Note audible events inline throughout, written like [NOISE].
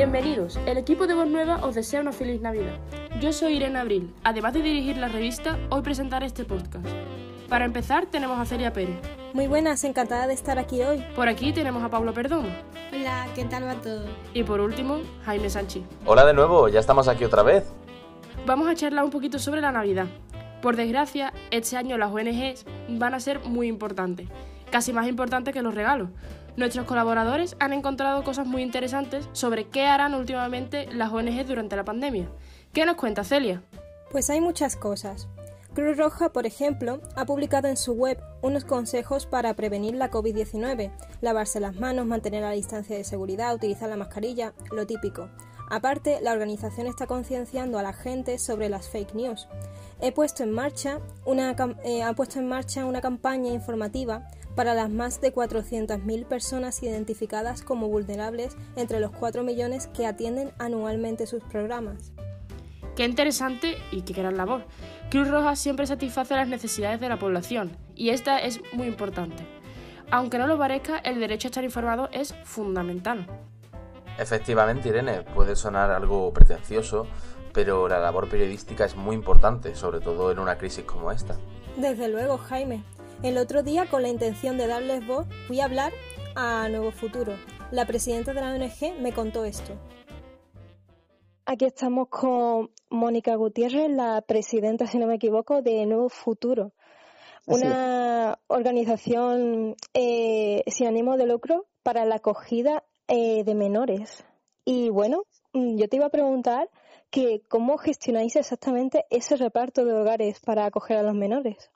Bienvenidos, el equipo de Voz Nueva os desea una feliz Navidad. Yo soy Irene Abril, además de dirigir la revista, hoy presentaré este podcast. Para empezar tenemos a Celia Pérez. Muy buenas, encantada de estar aquí hoy. Por aquí tenemos a Pablo Perdomo. Hola, ¿qué tal va todo? Y por último, Jaime Sanchi. Hola de nuevo, ya estamos aquí otra vez. Vamos a charlar un poquito sobre la Navidad. Por desgracia, este año las ONGs van a ser muy importantes, casi más importantes que los regalos. Nuestros colaboradores han encontrado cosas muy interesantes sobre qué harán últimamente las ONGs durante la pandemia. ¿Qué nos cuenta Celia? Pues hay muchas cosas. Cruz Roja, por ejemplo, ha publicado en su web unos consejos para prevenir la COVID-19, lavarse las manos, mantener la distancia de seguridad, utilizar la mascarilla, lo típico. Aparte, la organización está concienciando a la gente sobre las fake news. He puesto en marcha una, eh, ha puesto en marcha una campaña informativa para las más de 400.000 personas identificadas como vulnerables entre los 4 millones que atienden anualmente sus programas. Qué interesante y qué gran labor. Cruz Roja siempre satisface las necesidades de la población y esta es muy importante. Aunque no lo parezca, el derecho a estar informado es fundamental. Efectivamente, Irene, puede sonar algo pretencioso, pero la labor periodística es muy importante, sobre todo en una crisis como esta. Desde luego, Jaime. El otro día, con la intención de darles voz, fui a hablar a Nuevo Futuro. La presidenta de la ONG me contó esto. Aquí estamos con Mónica Gutiérrez, la presidenta, si no me equivoco, de Nuevo Futuro, una organización eh, sin ánimo de lucro para la acogida eh, de menores. Y bueno, mm, yo te iba a preguntar que cómo gestionáis exactamente ese reparto de hogares para acoger a los menores.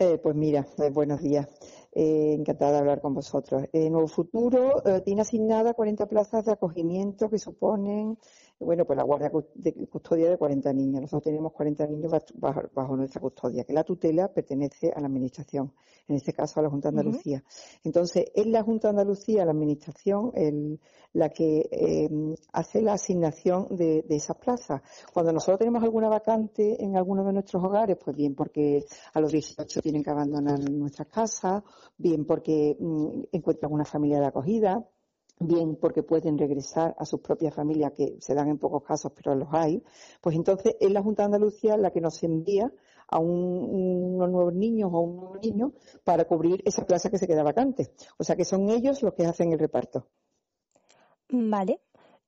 Eh, pues mira, buenos días. Encantada de hablar con vosotros. Nuevo Futuro tiene asignadas 40 plazas de acogimiento que suponen bueno, pues la guardia de custodia de 40 niños. Nosotros tenemos 40 niños bajo, nuestra custodia, que la tutela pertenece a la Administración, en este caso a la Junta de Andalucía. Entonces, es la Junta de Andalucía, la Administración, la que em, hace la asignación de, esas plazas. Cuando nosotros tenemos alguna vacante en alguno de nuestros hogares, pues bien porque a los 18 tienen que abandonar nuestras casas, bien porque mm, encuentran una familia de acogida, bien porque pueden regresar a sus propias familias, que se dan en pocos casos, pero los hay, pues entonces es la Junta de Andalucía la que nos envía a unos nuevos niños o un nuevo niño para cubrir esa plaza que se queda vacante. O sea que son ellos los que hacen el reparto. Vale.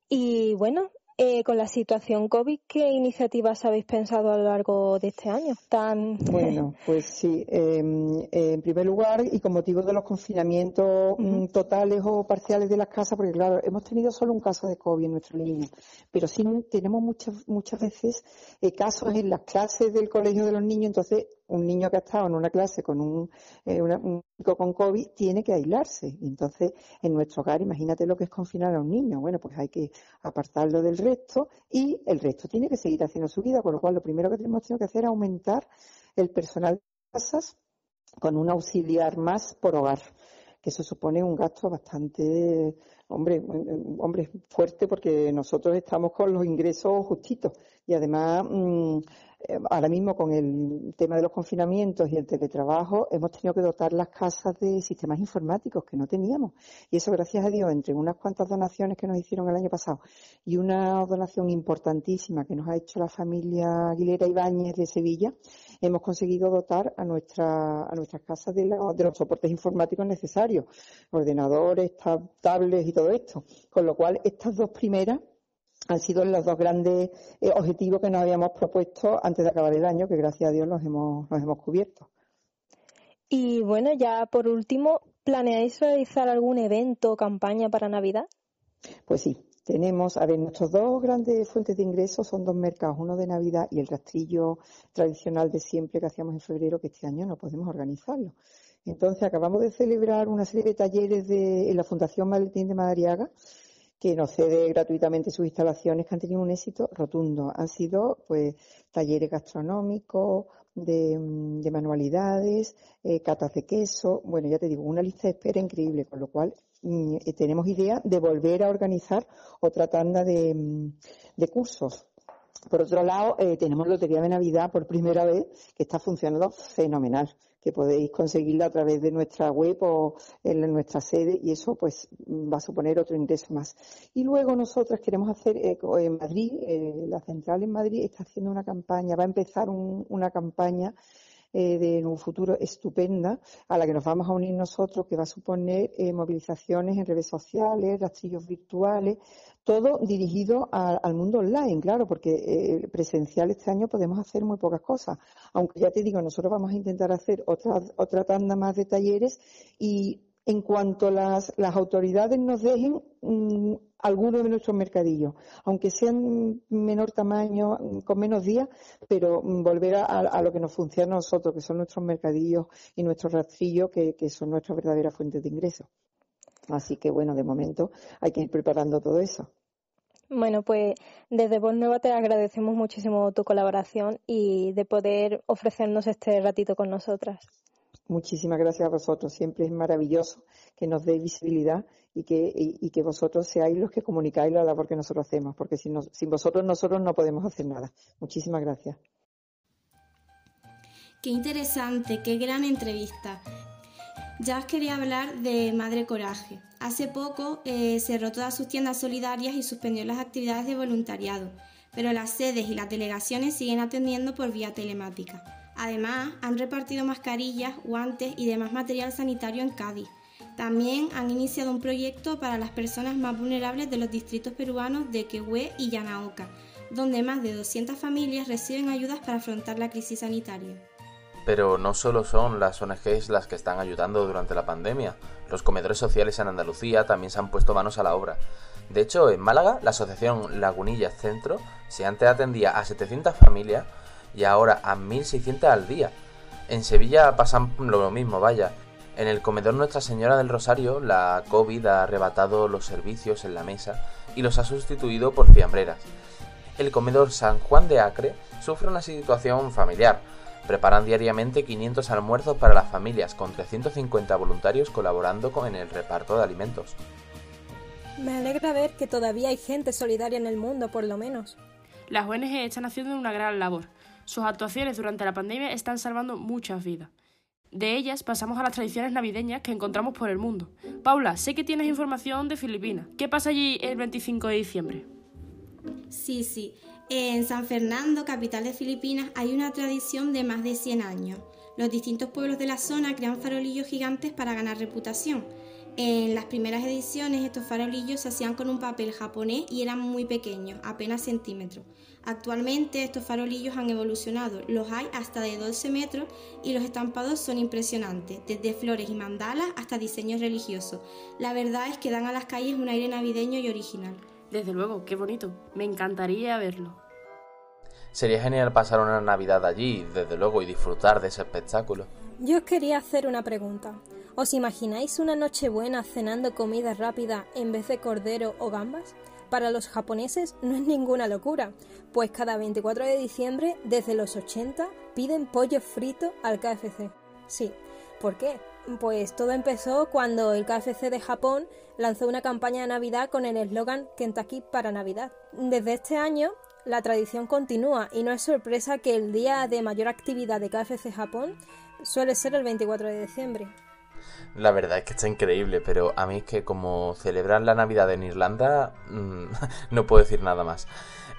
Y bueno, eh, con la situación COVID, ¿qué iniciativas habéis pensado a lo largo de este año? Tan... Bueno, pues sí. Em, en primer lugar, y con motivo de los confinamientos mm, totales o parciales de las casas, porque claro, hemos tenido solo un caso de COVID en nuestro niño, pero sí tenemos muchas muchas veces eh, casos en las clases del colegio de los niños, entonces un niño que ha estado en una clase con un, eh, un con COVID tiene que aislarse. Entonces, en nuestro hogar, imagínate lo que es confinar a un niño. Bueno, pues hay que apartarlo del resto y el resto tiene que seguir haciendo su vida, con lo cual lo primero que tenemos que hacer es aumentar el personal de casas con un auxiliar más por hogar que eso supone un gasto bastante, hombre, hombre, fuerte porque nosotros estamos con los ingresos justitos y además mm, ahora mismo con el tema de los confinamientos y el teletrabajo hemos tenido que dotar las casas de sistemas informáticos que no teníamos. Y eso, gracias a Dios, entre unas cuantas donaciones que nos hicieron el año pasado y una donación importantísima que nos ha hecho la familia Aguilera Ibáñez de Sevilla, hemos conseguido dotar a, nuestra, a nuestras casas de, de los soportes informáticos necesarios, ordenadores, tablets y todo esto. Con lo cual, estas dos primeras han sido los dos grandes eh, objetivos que nos habíamos propuesto antes de acabar el año, que gracias a Dios los hemos, los hemos cubierto. Y bueno, ya por último, ¿planeáis realizar algún evento o campaña para Navidad? Pues sí, tenemos, a ver, nuestros dos grandes fuentes de ingresos son dos mercados, uno de Navidad y el rastrillo tradicional de siempre que hacíamos en febrero, que este año no podemos organizarlo. Entonces, acabamos de celebrar una serie de talleres de, en la Fundación Maletín de Madariaga, que nos cede gratuitamente sus instalaciones que han tenido un éxito rotundo. Han sido pues talleres gastronómicos, de, mm, manualidades, eh, catas de queso, bueno, ya te digo, una lista de espera increíble, con lo cual mm, eh, tenemos idea de volver a organizar otra tanda de, mm, de cursos Por otro lado, eh, tenemos Lotería de Navidad por primera vez, que está funcionando fenomenal, que podéis conseguirla a través de nuestra web o en nuestra sede y eso pues va a suponer otro ingreso más. Y luego nosotras queremos hacer eh, en Madrid, eh, la central en Madrid está haciendo una campaña, va a empezar una campaña eh, de un futuro estupenda a la que nos vamos a unir nosotros, que va a suponer eh, movilizaciones en redes sociales, rastrillos virtuales, todo dirigido al mundo online, claro, porque eh, presencial este año podemos hacer muy pocas cosas. Aunque ya te digo, nosotros vamos a intentar hacer otra, otra tanda más de talleres y en cuanto las, las autoridades nos dejen mm, algunos de nuestros mercadillos, aunque sean menor tamaño, con menos días, pero mm, volver a, lo que nos funciona a nosotros, que son nuestros mercadillos y nuestros rastrillos, que, que son nuestra verdadera fuente de ingresos. Así que bueno, de momento hay que ir preparando todo eso. Bueno, pues desde Voz Nueva te agradecemos muchísimo tu colaboración y de poder ofrecernos este ratito con nosotras. Muchísimas gracias a vosotros. Siempre es maravilloso que nos dé visibilidad y que, y, que vosotros seáis los que comunicáis la labor que nosotros hacemos, porque sin, sin vosotros nosotros no podemos hacer nada. Muchísimas gracias. Qué interesante, qué gran entrevista. Ya os quería hablar de Madre Coraje. Hace poco eh, cerró todas sus tiendas solidarias y suspendió las actividades de voluntariado, pero las sedes y las delegaciones siguen atendiendo por vía telemática. Además, han repartido mascarillas, guantes y demás material sanitario en Cádiz. También han iniciado un proyecto para las personas más vulnerables de los distritos peruanos de Quehue y Yanaoca, donde más de 200 familias reciben ayudas para afrontar la crisis sanitaria. Pero no solo son las ONGs las que están ayudando durante la pandemia, los comedores sociales en Andalucía también se han puesto manos a la obra. De hecho, en Málaga, la asociación Lagunilla Centro, si antes atendía a 700 familias, y ahora a 1.600 al día. En Sevilla pasan lo mismo, vaya. En el comedor Nuestra Señora del Rosario, la COVID ha arrebatado los servicios en la mesa y los ha sustituido por fiambreras. El comedor San Juan de Acre sufre una situación familiar. Preparan diariamente 500 almuerzos para las familias, con 350 voluntarios colaborando con el reparto de alimentos. Me alegra ver que todavía hay gente solidaria en el mundo, por lo menos. Las ONG están haciendo una gran labor. Sus actuaciones durante la pandemia están salvando muchas vidas. De ellas pasamos a las tradiciones navideñas que encontramos por el mundo. Paula, sé que tienes información de Filipinas. ¿Qué pasa allí el 25 de diciembre? Sí, sí. En San Fernando, capital de Filipinas, hay una tradición de más de 100 años. Los distintos pueblos de la zona crean farolillos gigantes para ganar reputación. En las primeras ediciones estos farolillos se hacían con un papel japonés y eran muy pequeños, apenas centímetros. Actualmente estos farolillos han evolucionado, los hay hasta de 12 metros y los estampados son impresionantes, desde flores y mandalas hasta diseños religiosos. La verdad es que dan a las calles un aire navideño y original. Desde luego, qué bonito, me encantaría verlo. Sería genial pasar una Navidad allí, desde luego, y disfrutar de ese espectáculo. Yo os quería hacer una pregunta. ¿Os imagináis una noche buena cenando comida rápida en vez de cordero o gambas? Para los japoneses no es ninguna locura, pues cada 24 de diciembre, desde los 80, piden pollo frito al KFC. Sí, ¿por qué? Pues todo empezó cuando el KFC de Japón lanzó una campaña de Navidad con el eslogan Kentucky para Navidad. Desde este año, la tradición continúa y no es sorpresa que el día de mayor actividad de KFC Japón suele ser el 24 de diciembre. La verdad es que está increíble, pero a mí es que como celebrar la Navidad en Irlanda, mm, [LAUGHS] no puedo decir nada más.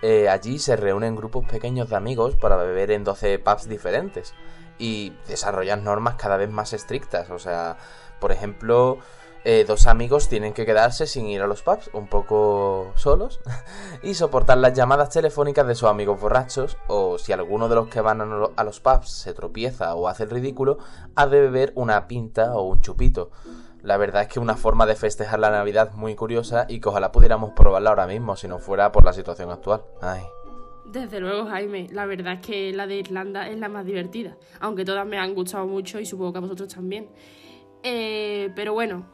Eh, allí se reúnen grupos pequeños de amigos para beber en 12 pubs diferentes y desarrollan normas cada vez más estrictas. O sea, por ejemplo, eh, dos amigos tienen que quedarse sin ir a los pubs, un poco solos, [LAUGHS] y soportar las llamadas telefónicas de sus amigos borrachos, o si alguno de los que van a los pubs se tropieza o hace el ridículo, ha de beber una pinta o un chupito. La verdad es que una forma de festejar la Navidad muy curiosa y que ojalá pudiéramos probarla ahora mismo si no fuera por la situación actual. Ay. Desde luego, Jaime, la verdad es que la de Irlanda es la más divertida, aunque todas me han gustado mucho y supongo que a vosotros también. Eh, pero bueno,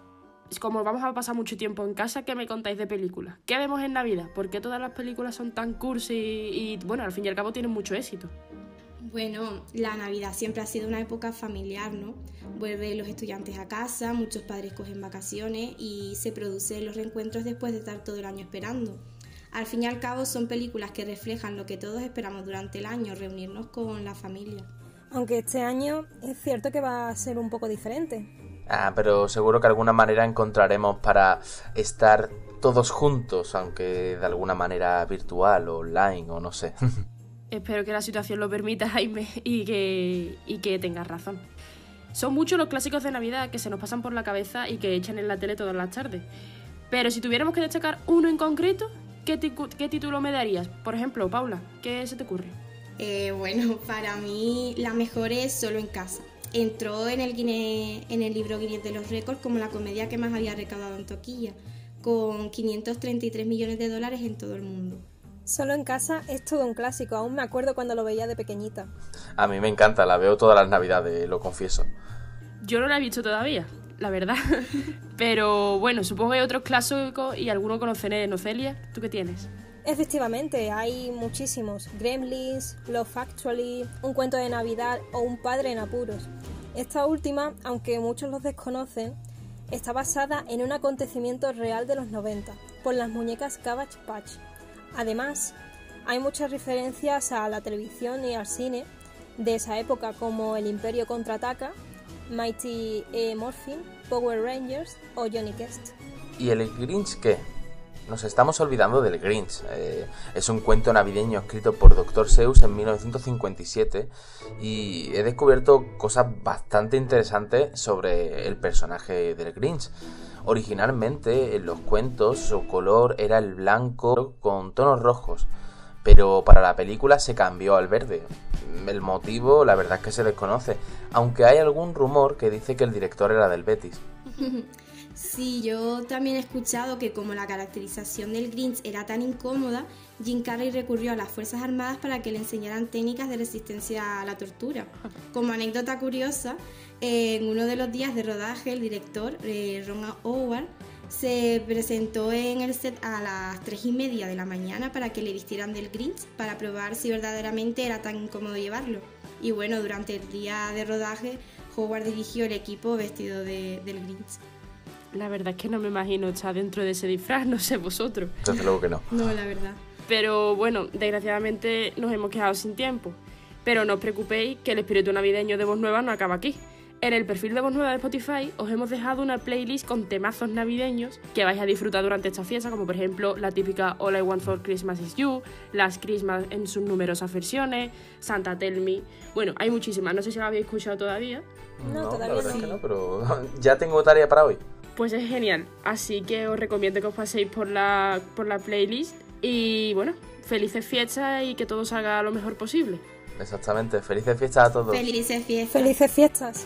como vamos a pasar mucho tiempo en casa, ¿qué me contáis de películas? ¿Qué vemos en Navidad? ¿Por qué todas las películas son tan cursi y, bueno, al fin y al cabo tienen mucho éxito? Bueno, la Navidad siempre ha sido una época familiar, ¿no? Vuelven los estudiantes a casa, muchos padres cogen vacaciones y se producen los reencuentros después de estar todo el año esperando. Al fin y al cabo son películas que reflejan lo que todos esperamos durante el año, reunirnos con la familia. Aunque este año es cierto que va a ser un poco diferente. Ah, pero seguro que alguna manera encontraremos para estar todos juntos, aunque de alguna manera virtual o online o no sé. [LAUGHS] Espero que la situación lo permita, Jaime, y que, y que tengas razón. Son muchos los clásicos de Navidad que se nos pasan por la cabeza y que echan en la tele todas las tardes. Pero si tuviéramos que destacar uno en concreto, ¿qué, qué título me darías? Por ejemplo, Paula, ¿qué se te ocurre? Eh, bueno, para mí la mejor es Solo en casa. Entró en el, en el libro Guinness de los Récords como la comedia que más había recaudado en Toquilla, con 533 millones de dólares en todo el mundo. Solo en casa es todo un clásico, aún me acuerdo cuando lo veía de pequeñita. A mí me encanta, la veo todas las navidades, lo confieso. Yo no la he visto todavía, la verdad. [LAUGHS] Pero bueno, supongo que hay otros clásicos y algunos conoceré, ¿no, Celia? ¿Tú qué tienes? Efectivamente, hay muchísimos. Gremlins, Love Actually, Un cuento de Navidad o Un padre en apuros. Esta última, aunque muchos los desconocen, está basada en un acontecimiento real de los 90, por las muñecas Cabbage Patch. Además, hay muchas referencias a la televisión y al cine de esa época como El Imperio contraataca, Mighty e. Morphin, Power Rangers o Johnny Quest. ¿Y el Grinch qué? Nos estamos olvidando del Grinch. Eh, es un cuento navideño escrito por Dr. Seuss en 1957 y he descubierto cosas bastante interesantes sobre el personaje del Grinch. Originalmente en los cuentos su color era el blanco con tonos rojos, pero para la película se cambió al verde. El motivo la verdad es que se desconoce, aunque hay algún rumor que dice que el director era del Betis. [LAUGHS] Sí, yo también he escuchado que como la caracterización del Grinch era tan incómoda, Jim Carrey recurrió a las Fuerzas Armadas para que le enseñaran técnicas de resistencia a la tortura. Como anécdota curiosa, en uno de los días de rodaje, el director, eh, Ron Howard, se presentó en el set a las 3 y media de la mañana para que le vistieran del Grinch para probar si verdaderamente era tan incómodo llevarlo. Y bueno, durante el día de rodaje, Howard dirigió el equipo vestido de, del Grinch. La verdad es que no me imagino estar dentro de ese disfraz, [LAUGHS] no sé vosotros. Desde luego que no. No, la verdad. Pero bueno, desgraciadamente nos hemos quedado sin tiempo. Pero no os preocupéis que el espíritu navideño de Voz Nueva no acaba aquí. En el perfil de Voz Nueva de Spotify os hemos dejado una playlist con temazos navideños que vais a disfrutar durante esta fiesta, como por ejemplo la típica All I Want for Christmas is You, las Christmas en sus numerosas versiones, Santa Tell Me. Bueno, hay muchísimas, no sé si la habéis escuchado todavía. No, todavía no. no, pero [LAUGHS] ya tengo tarea para hoy. Pues es genial, así que os recomiendo que os paséis por la, por la playlist y bueno, felices fiestas y que todo salga lo mejor posible. Exactamente, felices fiestas a todos. Felices fiestas. Felices fiestas.